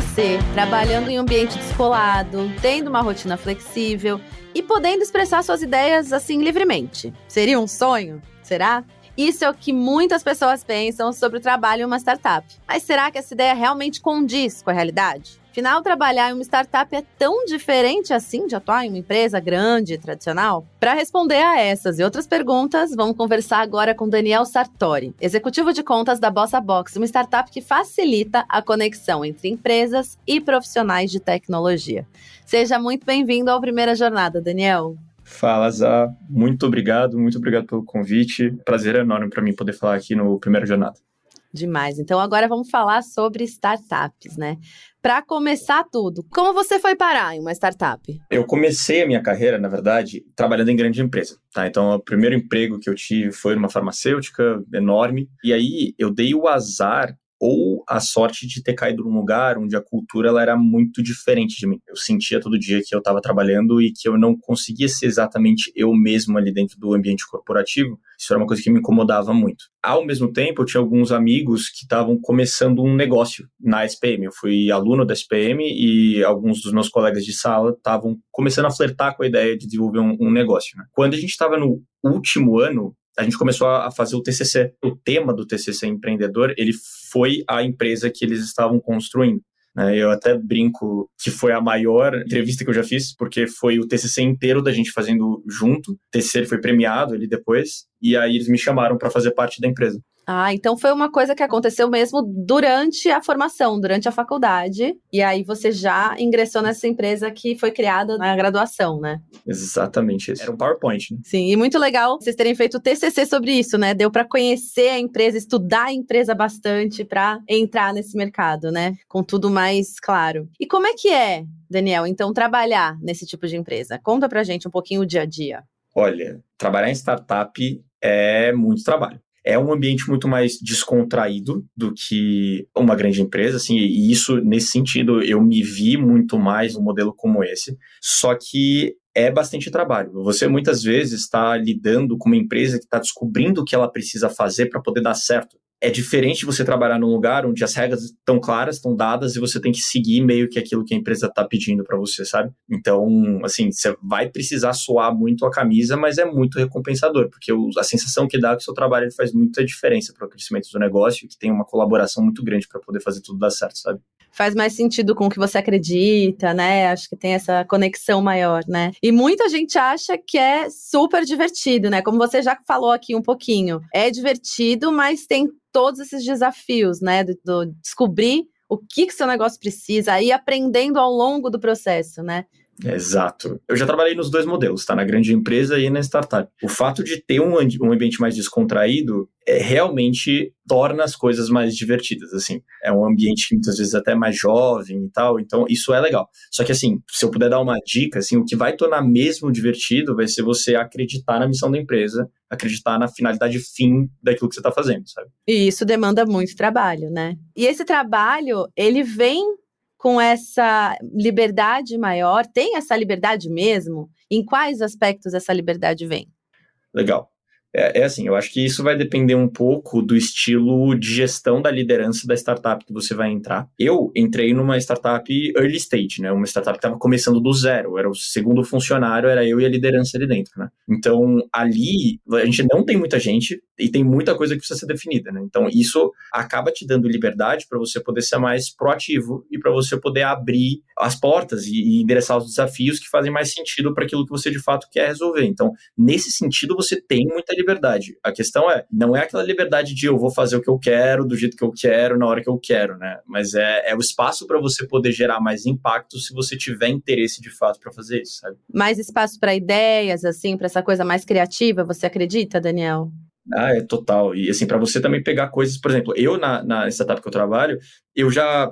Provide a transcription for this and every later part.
Você trabalhando em um ambiente descolado, tendo uma rotina flexível e podendo expressar suas ideias assim livremente. Seria um sonho? Será? Isso é o que muitas pessoas pensam sobre o trabalho em uma startup. Mas será que essa ideia realmente condiz com a realidade? Afinal, trabalhar em uma startup é tão diferente assim de atuar em uma empresa grande e tradicional? Para responder a essas e outras perguntas, vamos conversar agora com Daniel Sartori, executivo de contas da Bossa Box, uma startup que facilita a conexão entre empresas e profissionais de tecnologia. Seja muito bem-vindo ao Primeira Jornada, Daniel. Fala, Zá. Muito obrigado, muito obrigado pelo convite. Prazer enorme para mim poder falar aqui no Primeira Jornada. Demais. Então agora vamos falar sobre startups, né? Para começar tudo, como você foi parar em uma startup? Eu comecei a minha carreira, na verdade, trabalhando em grande empresa, tá? Então, o primeiro emprego que eu tive foi numa farmacêutica enorme, e aí eu dei o azar ou a sorte de ter caído num lugar onde a cultura ela era muito diferente de mim. Eu sentia todo dia que eu estava trabalhando e que eu não conseguia ser exatamente eu mesmo ali dentro do ambiente corporativo. Isso era uma coisa que me incomodava muito. Ao mesmo tempo, eu tinha alguns amigos que estavam começando um negócio na SPM. Eu fui aluno da SPM e alguns dos meus colegas de sala estavam começando a flertar com a ideia de desenvolver um, um negócio. Né? Quando a gente estava no último ano, a gente começou a fazer o TCC. O tema do TCC empreendedor, ele foi a empresa que eles estavam construindo. Né? Eu até brinco que foi a maior entrevista que eu já fiz, porque foi o TCC inteiro da gente fazendo junto. O TCC foi premiado ali depois, e aí eles me chamaram para fazer parte da empresa. Ah, então foi uma coisa que aconteceu mesmo durante a formação, durante a faculdade. E aí você já ingressou nessa empresa que foi criada na graduação, né? Exatamente isso. Era um PowerPoint, né? Sim, e muito legal vocês terem feito o TCC sobre isso, né? Deu para conhecer a empresa, estudar a empresa bastante para entrar nesse mercado, né? Com tudo mais claro. E como é que é, Daniel, então trabalhar nesse tipo de empresa? Conta pra gente um pouquinho o dia a dia. Olha, trabalhar em startup é muito trabalho é um ambiente muito mais descontraído do que uma grande empresa, assim, e isso, nesse sentido, eu me vi muito mais um modelo como esse, só que é bastante trabalho. Você muitas vezes está lidando com uma empresa que está descobrindo o que ela precisa fazer para poder dar certo é diferente você trabalhar num lugar onde as regras estão claras, estão dadas e você tem que seguir meio que aquilo que a empresa está pedindo para você, sabe? Então, assim, você vai precisar suar muito a camisa, mas é muito recompensador, porque a sensação que dá é que o seu trabalho faz muita diferença para o crescimento do negócio, que tem uma colaboração muito grande para poder fazer tudo dar certo, sabe? Faz mais sentido com o que você acredita, né? Acho que tem essa conexão maior, né? E muita gente acha que é super divertido, né? Como você já falou aqui um pouquinho. É divertido, mas tem todos esses desafios, né? Do, do descobrir o que que seu negócio precisa, aí aprendendo ao longo do processo, né? Exato. Eu já trabalhei nos dois modelos, tá? Na grande empresa e na startup. O fato de ter um, um ambiente mais descontraído é, realmente torna as coisas mais divertidas, assim. É um ambiente que muitas vezes até é mais jovem e tal, então isso é legal. Só que, assim, se eu puder dar uma dica, assim, o que vai tornar mesmo divertido vai ser você acreditar na missão da empresa, acreditar na finalidade fim daquilo que você está fazendo, sabe? E isso demanda muito trabalho, né? E esse trabalho, ele vem com essa liberdade maior? Tem essa liberdade mesmo? Em quais aspectos essa liberdade vem? Legal. É, é, assim, eu acho que isso vai depender um pouco do estilo de gestão da liderança da startup que você vai entrar. Eu entrei numa startup early stage, né? Uma startup que estava começando do zero. Era o segundo funcionário, era eu e a liderança ali dentro, né? Então, ali, a gente não tem muita gente e tem muita coisa que precisa ser definida, né? Então, isso acaba te dando liberdade para você poder ser mais proativo e para você poder abrir as portas e, e endereçar os desafios que fazem mais sentido para aquilo que você de fato quer resolver. Então, nesse sentido, você tem muita liberdade. A questão é, não é aquela liberdade de eu vou fazer o que eu quero, do jeito que eu quero, na hora que eu quero, né? Mas é, é o espaço para você poder gerar mais impacto se você tiver interesse de fato para fazer isso, sabe? Mais espaço para ideias, assim, para essa coisa mais criativa, você acredita, Daniel? Ah, é total. E assim, para você também pegar coisas, por exemplo, eu na, na startup que eu trabalho, eu já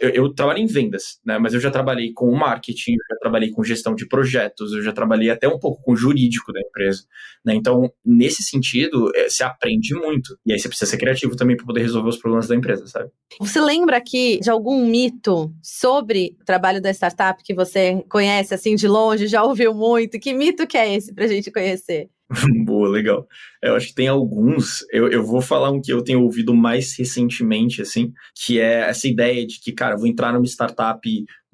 eu, eu, trabalho em vendas, né? Mas eu já trabalhei com marketing, eu já trabalhei com gestão de projetos, eu já trabalhei até um pouco com jurídico da empresa, né? Então, nesse sentido, é, você aprende muito. E aí você precisa ser criativo também para poder resolver os problemas da empresa, sabe? Você lembra aqui de algum mito sobre o trabalho da startup que você conhece assim de longe, já ouviu muito? Que mito que é esse para a gente conhecer? Boa, legal. Eu acho que tem alguns. Eu, eu vou falar um que eu tenho ouvido mais recentemente, assim, que é essa ideia de que, cara, vou entrar numa startup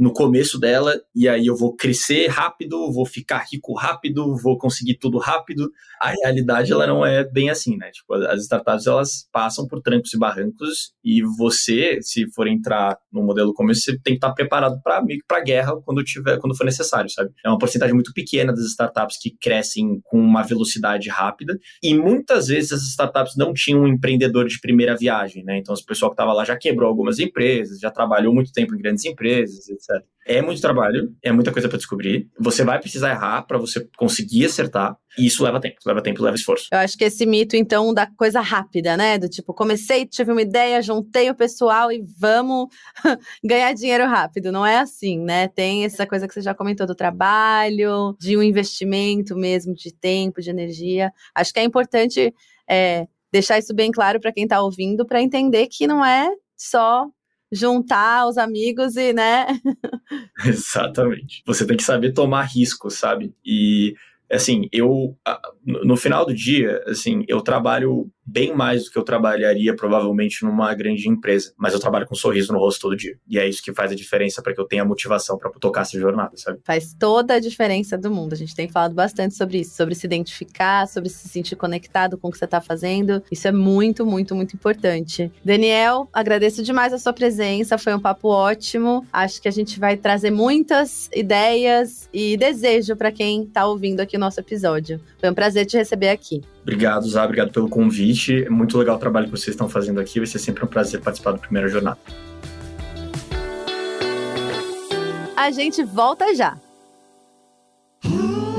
no começo dela e aí eu vou crescer rápido, vou ficar rico rápido, vou conseguir tudo rápido. A realidade ela não é bem assim, né? Tipo, as startups elas passam por trancos e barrancos e você, se for entrar no modelo começo, você tem que estar preparado para para guerra quando tiver, quando for necessário, sabe? É uma porcentagem muito pequena das startups que crescem com uma velocidade rápida e muitas vezes as startups não tinham um empreendedor de primeira viagem, né? Então, o pessoal que estava lá já quebrou algumas empresas, já trabalhou muito tempo em grandes empresas, etc. É muito trabalho, é muita coisa para descobrir. Você vai precisar errar para você conseguir acertar. E isso leva tempo, leva tempo, leva esforço. Eu acho que esse mito, então, da coisa rápida, né? Do tipo, comecei, tive uma ideia, juntei o pessoal e vamos ganhar dinheiro rápido. Não é assim, né? Tem essa coisa que você já comentou do trabalho, de um investimento mesmo, de tempo, de energia. Acho que é importante é, deixar isso bem claro para quem está ouvindo, para entender que não é só juntar os amigos e, né? Exatamente. Você tem que saber tomar risco, sabe? E assim, eu no final do dia, assim, eu trabalho bem mais do que eu trabalharia provavelmente numa grande empresa, mas eu trabalho com um sorriso no rosto todo dia. E é isso que faz a diferença para que eu tenha motivação para tocar essa jornada, sabe? Faz toda a diferença do mundo. A gente tem falado bastante sobre isso, sobre se identificar, sobre se sentir conectado com o que você está fazendo. Isso é muito, muito, muito importante. Daniel, agradeço demais a sua presença, foi um papo ótimo. Acho que a gente vai trazer muitas ideias e desejo para quem está ouvindo aqui o nosso episódio. Foi um prazer te receber aqui. Obrigado, Zá, obrigado pelo convite. É muito legal o trabalho que vocês estão fazendo aqui. Vai ser sempre um prazer participar da primeira jornada. A gente volta já.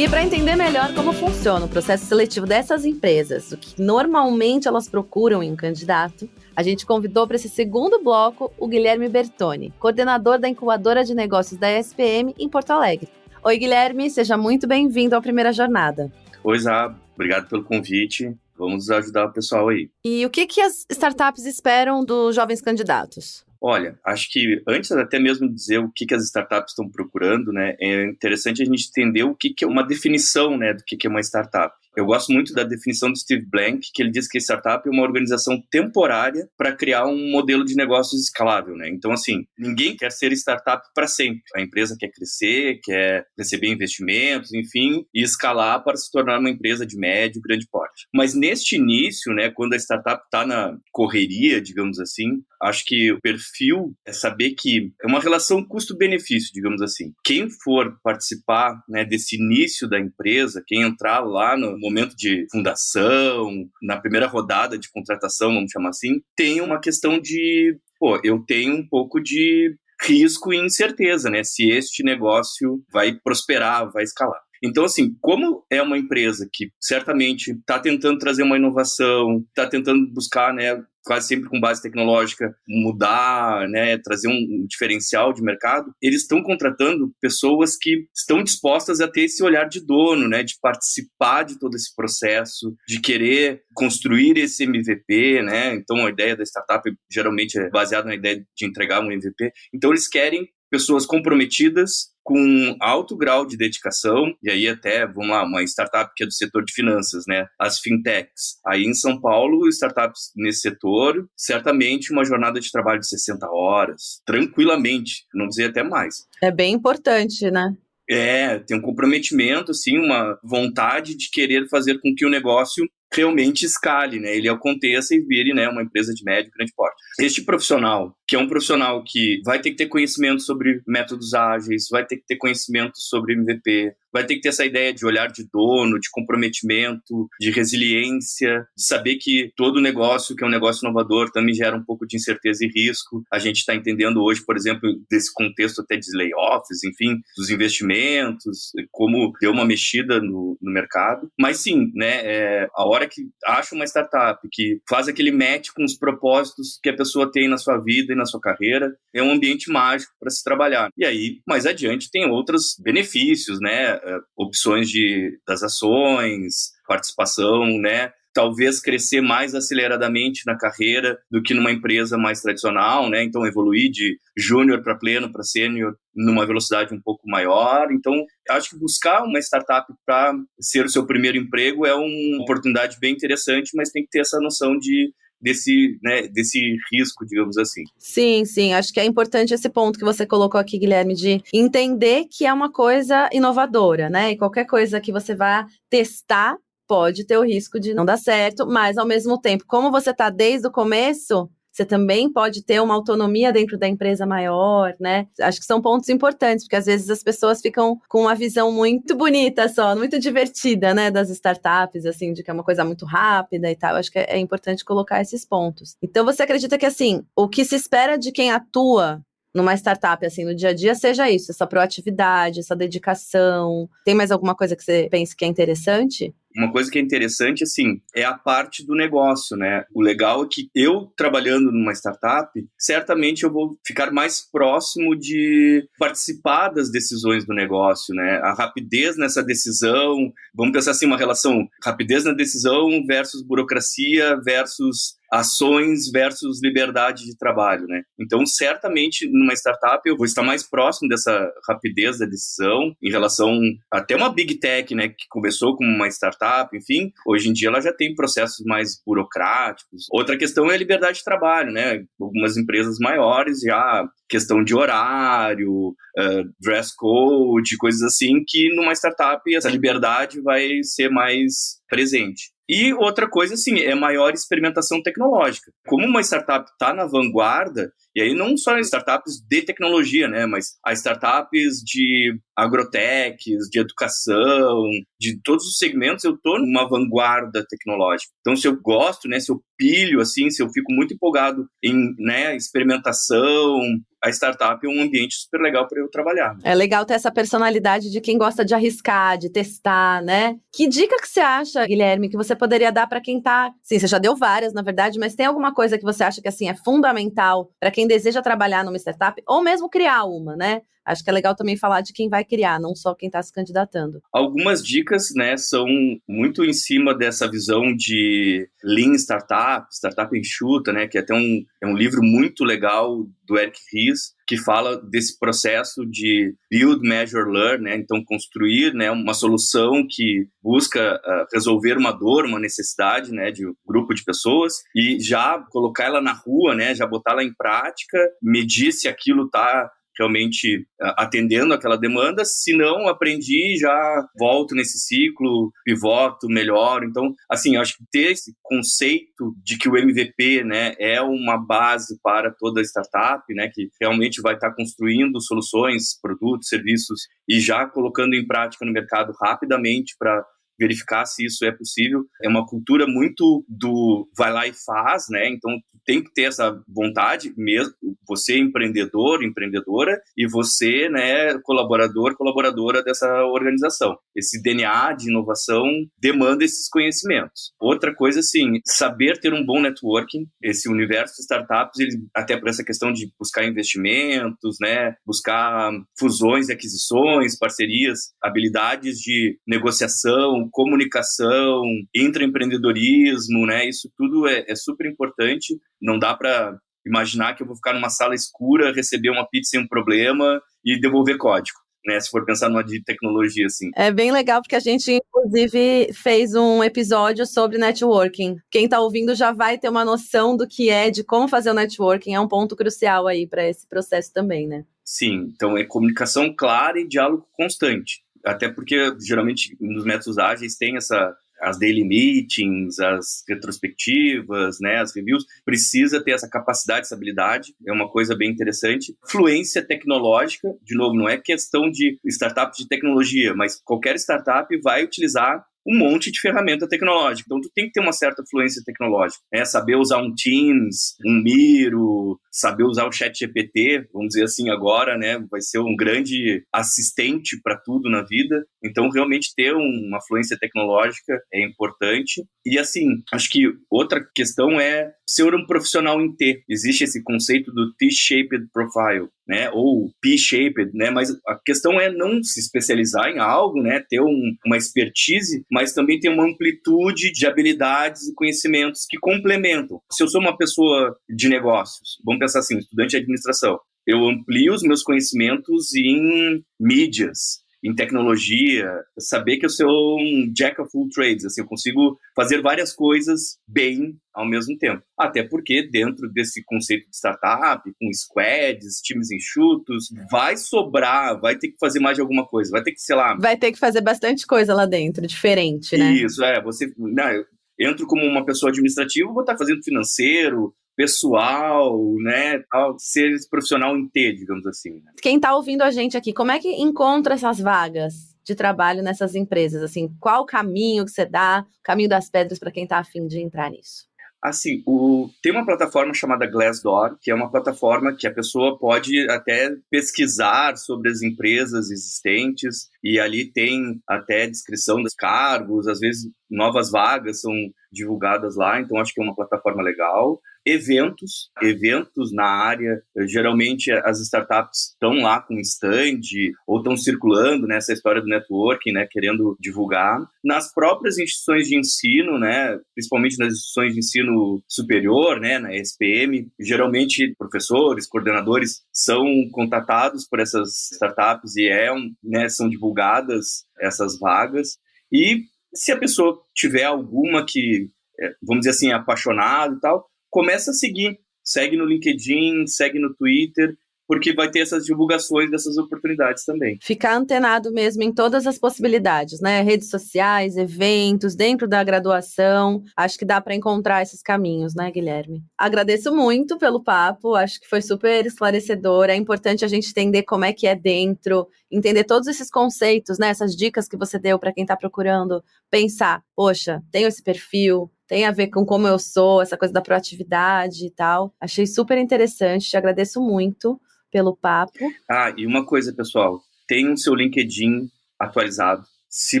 E para entender melhor como funciona o processo seletivo dessas empresas, o que normalmente elas procuram em um candidato, a gente convidou para esse segundo bloco o Guilherme Bertoni, coordenador da incubadora de negócios da ESPM em Porto Alegre. Oi, Guilherme, seja muito bem-vindo à primeira jornada. Oi, Zá, obrigado pelo convite. Vamos ajudar o pessoal aí. E o que, que as startups esperam dos jovens candidatos? Olha, acho que antes até mesmo de dizer o que, que as startups estão procurando, né, é interessante a gente entender o que, que é uma definição né, do que, que é uma startup. Eu gosto muito da definição do Steve Blank, que ele diz que startup é uma organização temporária para criar um modelo de negócios escalável, né? Então, assim, ninguém quer ser startup para sempre. A empresa quer crescer, quer receber investimentos, enfim, e escalar para se tornar uma empresa de médio, grande porte. Mas neste início, né, quando a startup está na correria, digamos assim, acho que o perfil é saber que é uma relação custo-benefício, digamos assim. Quem for participar né, desse início da empresa, quem entrar lá no momento de fundação, na primeira rodada de contratação, vamos chamar assim, tem uma questão de, pô, eu tenho um pouco de risco e incerteza, né? Se este negócio vai prosperar, vai escalar. Então, assim, como é uma empresa que certamente está tentando trazer uma inovação, está tentando buscar né, quase sempre com base tecnológica, mudar, né, trazer um diferencial de mercado, eles estão contratando pessoas que estão dispostas a ter esse olhar de dono, né, de participar de todo esse processo, de querer construir esse MVP, né? Então a ideia da startup geralmente é baseada na ideia de entregar um MVP. Então eles querem pessoas comprometidas com alto grau de dedicação, e aí até, vamos lá, uma startup que é do setor de finanças, né? As fintechs. Aí em São Paulo, startups nesse setor, certamente uma jornada de trabalho de 60 horas, tranquilamente, não dizer até mais. É bem importante, né? É, tem um comprometimento, assim, uma vontade de querer fazer com que o negócio realmente escale, né? Ele aconteça e vire, né, uma empresa de médio e grande porte. Este profissional, que é um profissional que vai ter que ter conhecimento sobre métodos ágeis, vai ter que ter conhecimento sobre MVP, vai ter que ter essa ideia de olhar de dono, de comprometimento, de resiliência, de saber que todo negócio que é um negócio inovador também gera um pouco de incerteza e risco. A gente está entendendo hoje, por exemplo, desse contexto até de layoffs, enfim, dos investimentos, como deu uma mexida no, no mercado. Mas sim, né, é, a hora que acha uma startup que faz aquele match com os propósitos que a pessoa tem na sua vida e na sua carreira, é um ambiente mágico para se trabalhar. E aí, mais adiante, tem outros benefícios, né? Eh, opções de, das ações, participação, né? talvez crescer mais aceleradamente na carreira do que numa empresa mais tradicional, né? Então evoluir de júnior para pleno para sênior numa velocidade um pouco maior. Então, acho que buscar uma startup para ser o seu primeiro emprego é uma oportunidade bem interessante, mas tem que ter essa noção de desse, né, desse risco, digamos assim. Sim, sim. Acho que é importante esse ponto que você colocou aqui, Guilherme, de entender que é uma coisa inovadora, né? E qualquer coisa que você vá testar pode ter o risco de não dar certo, mas ao mesmo tempo, como você está desde o começo, você também pode ter uma autonomia dentro da empresa maior, né? Acho que são pontos importantes, porque às vezes as pessoas ficam com uma visão muito bonita só, muito divertida, né, das startups, assim, de que é uma coisa muito rápida e tal. Acho que é, é importante colocar esses pontos. Então, você acredita que, assim, o que se espera de quem atua numa startup, assim, no dia a dia, seja isso, essa proatividade, essa dedicação. Tem mais alguma coisa que você pense que é interessante? Uma coisa que é interessante, assim, é a parte do negócio, né? O legal é que eu, trabalhando numa startup, certamente eu vou ficar mais próximo de participar das decisões do negócio, né? A rapidez nessa decisão, vamos pensar assim, uma relação rapidez na decisão versus burocracia versus ações versus liberdade de trabalho, né? Então, certamente, numa startup, eu vou estar mais próximo dessa rapidez da decisão em relação até uma big tech, né, que começou como uma startup, enfim, hoje em dia ela já tem processos mais burocráticos. Outra questão é a liberdade de trabalho, né? Algumas empresas maiores já questão de horário, uh, dress code, coisas assim, que numa startup essa liberdade vai ser mais presente. E outra coisa, assim, é maior experimentação tecnológica. Como uma startup está na vanguarda, e aí não só startups de tecnologia, né, mas as startups de agrotechs, de educação, de todos os segmentos, eu estou numa vanguarda tecnológica. Então, se eu gosto, né, se eu pilho, assim, se eu fico muito empolgado em né, experimentação, a startup é um ambiente super legal para eu trabalhar. É legal ter essa personalidade de quem gosta de arriscar, de testar, né? Que dica que você acha, Guilherme, que você poderia dar para quem tá, sim, você já deu várias, na verdade, mas tem alguma coisa que você acha que assim é fundamental para quem deseja trabalhar numa startup ou mesmo criar uma, né? Acho que é legal também falar de quem vai criar, não só quem está se candidatando. Algumas dicas, né, são muito em cima dessa visão de Lean Startup, Startup Enxuta, né, que é até um, é um livro muito legal do Eric Ries, que fala desse processo de build, measure, learn, né? Então construir, né, uma solução que busca uh, resolver uma dor, uma necessidade, né, de um grupo de pessoas e já colocar ela na rua, né, já botar ela em prática, medir se aquilo está realmente atendendo aquela demanda. Se não, aprendi, já volto nesse ciclo, pivoto, melhoro. Então, assim, acho que ter esse conceito de que o MVP, né, é uma base para toda startup, né, que realmente vai estar construindo soluções, produtos, serviços e já colocando em prática no mercado rapidamente para verificar se isso é possível. É uma cultura muito do vai lá e faz, né? Então tem que ter essa vontade mesmo, você empreendedor, empreendedora e você, né, colaborador, colaboradora dessa organização. Esse DNA de inovação demanda esses conhecimentos. Outra coisa, assim, saber ter um bom networking. Esse universo de startups, ele, até por essa questão de buscar investimentos, né, buscar fusões e aquisições, parcerias, habilidades de negociação, comunicação, intraempreendedorismo, né? Isso tudo é, é super importante. Não dá para imaginar que eu vou ficar numa sala escura, receber uma pizza sem um problema e devolver código. Né, se for pensar numa de tecnologia, assim. É bem legal, porque a gente, inclusive, fez um episódio sobre networking. Quem está ouvindo já vai ter uma noção do que é, de como fazer o networking. É um ponto crucial aí para esse processo também, né? Sim, então é comunicação clara e diálogo constante. Até porque, geralmente, nos métodos ágeis tem essa as daily meetings, as retrospectivas, né, as reviews, precisa ter essa capacidade, essa habilidade, é uma coisa bem interessante. Fluência tecnológica, de novo, não é questão de startup de tecnologia, mas qualquer startup vai utilizar um monte de ferramenta tecnológica. Então, tu tem que ter uma certa fluência tecnológica. Né? Saber usar um Teams, um Miro, saber usar o Chat GPT, vamos dizer assim agora, né? Vai ser um grande assistente para tudo na vida. Então, realmente ter uma fluência tecnológica é importante. E, assim, acho que outra questão é ser um profissional em T. Existe esse conceito do T-shaped profile, né? Ou P-shaped, né? Mas a questão é não se especializar em algo, né? Ter um, uma expertise, mas também ter uma amplitude de habilidades e conhecimentos que complementam. Se eu sou uma pessoa de negócios, vamos pensar assim, estudante de administração, eu amplio os meus conhecimentos em mídias, em tecnologia, saber que eu sou um jack of all trades, assim, eu consigo fazer várias coisas bem ao mesmo tempo. Até porque dentro desse conceito de startup, com squads, times enxutos, vai sobrar, vai ter que fazer mais de alguma coisa, vai ter que, sei lá... Vai ter que fazer bastante coisa lá dentro, diferente, né? Isso, é, você... Não, eu entro como uma pessoa administrativa, vou estar fazendo financeiro, pessoal, né, tal, ser profissional em T, digamos assim. Né? Quem está ouvindo a gente aqui, como é que encontra essas vagas de trabalho nessas empresas? Assim, qual o caminho que você dá, o caminho das pedras para quem está afim de entrar nisso? Assim, o, tem uma plataforma chamada Glassdoor, que é uma plataforma que a pessoa pode até pesquisar sobre as empresas existentes e ali tem até descrição dos cargos, às vezes novas vagas são divulgadas lá, então acho que é uma plataforma legal eventos, eventos na área. Geralmente as startups estão lá com stand ou estão circulando nessa história do networking, né, querendo divulgar. Nas próprias instituições de ensino, né, principalmente nas instituições de ensino superior, né, na SPM, geralmente professores, coordenadores são contatados por essas startups e é, né, são divulgadas essas vagas. E se a pessoa tiver alguma que, é, vamos dizer assim, apaixonado e tal, começa a seguir. Segue no LinkedIn, segue no Twitter, porque vai ter essas divulgações dessas oportunidades também. Ficar antenado mesmo em todas as possibilidades, né? Redes sociais, eventos, dentro da graduação. Acho que dá para encontrar esses caminhos, né, Guilherme? Agradeço muito pelo papo, acho que foi super esclarecedor. É importante a gente entender como é que é dentro, entender todos esses conceitos, né? Essas dicas que você deu para quem está procurando pensar, poxa, tenho esse perfil, tem a ver com como eu sou, essa coisa da proatividade e tal. Achei super interessante, te agradeço muito pelo papo. Ah, e uma coisa, pessoal, tenham seu LinkedIn atualizado, se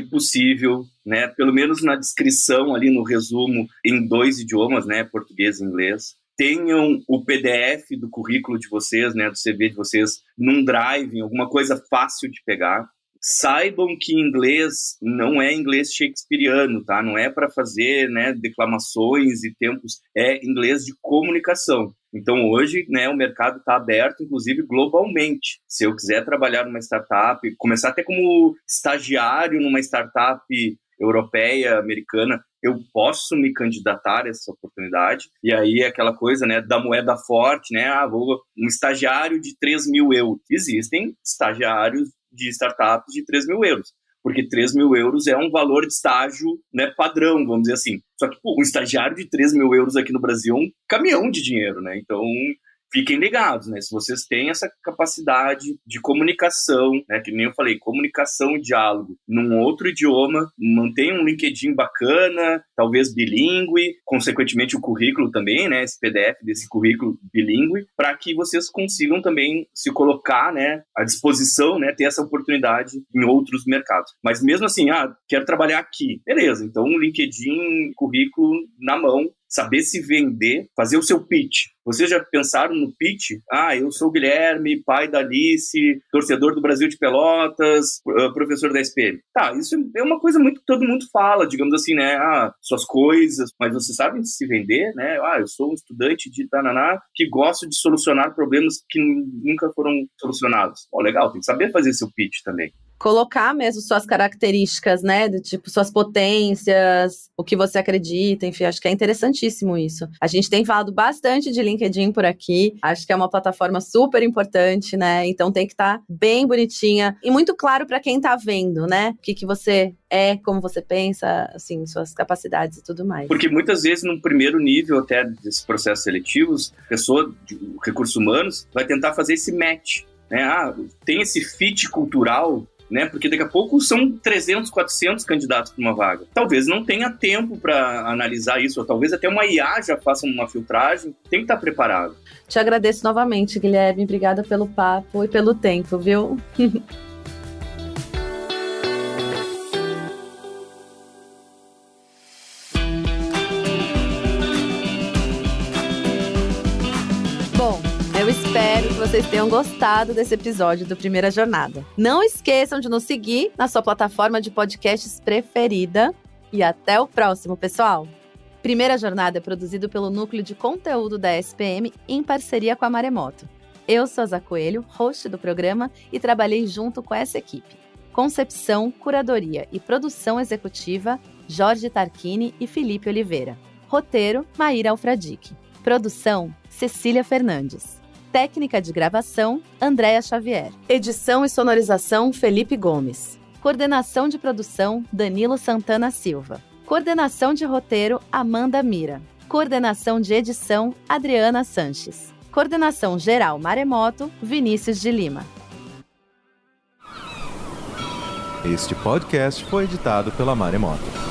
possível, né, pelo menos na descrição ali no resumo em dois idiomas, né, português e inglês. Tenham o PDF do currículo de vocês, né, do CV de vocês, num drive, alguma coisa fácil de pegar saibam que inglês não é inglês shakespeariano, tá? Não é para fazer, né, declamações e tempos, é inglês de comunicação. Então hoje, né, o mercado está aberto, inclusive globalmente. Se eu quiser trabalhar numa startup, começar até como estagiário numa startup europeia, americana, eu posso me candidatar a essa oportunidade. E aí aquela coisa, né, da moeda forte, né, ah, vou um estagiário de 3 mil euros. Existem estagiários de startups de 3 mil euros. Porque 3 mil euros é um valor de estágio né, padrão, vamos dizer assim. Só que pô, um estagiário de 3 mil euros aqui no Brasil é um caminhão de dinheiro, né? Então, fiquem ligados, né? Se vocês têm essa capacidade de comunicação, né? Que nem eu falei, comunicação e diálogo num outro idioma, mantenham um LinkedIn bacana, talvez bilíngue, consequentemente o currículo também, né? Esse PDF desse currículo bilíngue, para que vocês consigam também se colocar, né? À disposição, né? Ter essa oportunidade em outros mercados. Mas mesmo assim, ah, quero trabalhar aqui, beleza? Então, LinkedIn, currículo na mão, saber se vender, fazer o seu pitch. Vocês já pensaram no pitch? Ah, eu sou o Guilherme, pai da Alice, torcedor do Brasil de Pelotas, ah, professor da SPM. Tá, isso é uma coisa muito que todo mundo fala, digamos assim, né? Ah, suas coisas, mas você sabe se vender, né? Ah, eu sou um estudante de Tananá que gosto de solucionar problemas que nunca foram solucionados. Ó, oh, legal, tem que saber fazer seu pitch também. Colocar mesmo suas características, né? Do tipo, suas potências, o que você acredita, enfim, acho que é interessantíssimo isso. A gente tem falado bastante de LinkedIn por aqui, acho que é uma plataforma super importante, né? Então tem que estar tá bem bonitinha e muito claro para quem tá vendo, né? O que, que você é, como você pensa, assim, suas capacidades e tudo mais. Porque muitas vezes, no primeiro nível até desses processos seletivos, a pessoa de recursos humanos vai tentar fazer esse match. Né? Ah, tem esse fit cultural né? Porque daqui a pouco são 300, 400 candidatos para uma vaga. Talvez não tenha tempo para analisar isso, ou talvez até uma IA já faça uma filtragem. Tem que estar preparado. Te agradeço novamente, Guilherme. Obrigada pelo papo e pelo tempo, viu? vocês tenham gostado desse episódio do Primeira Jornada. Não esqueçam de nos seguir na sua plataforma de podcasts preferida. E até o próximo, pessoal! Primeira Jornada é produzido pelo Núcleo de Conteúdo da SPM em parceria com a Maremoto. Eu sou a Zá Coelho, host do programa, e trabalhei junto com essa equipe. Concepção, curadoria e produção executiva, Jorge Tarquini e Felipe Oliveira. Roteiro, Maíra Alfradique. Produção, Cecília Fernandes. Técnica de gravação, Andréa Xavier. Edição e sonorização, Felipe Gomes. Coordenação de produção, Danilo Santana Silva. Coordenação de roteiro, Amanda Mira. Coordenação de edição, Adriana Sanches. Coordenação geral Maremoto, Vinícius de Lima. Este podcast foi editado pela Maremoto.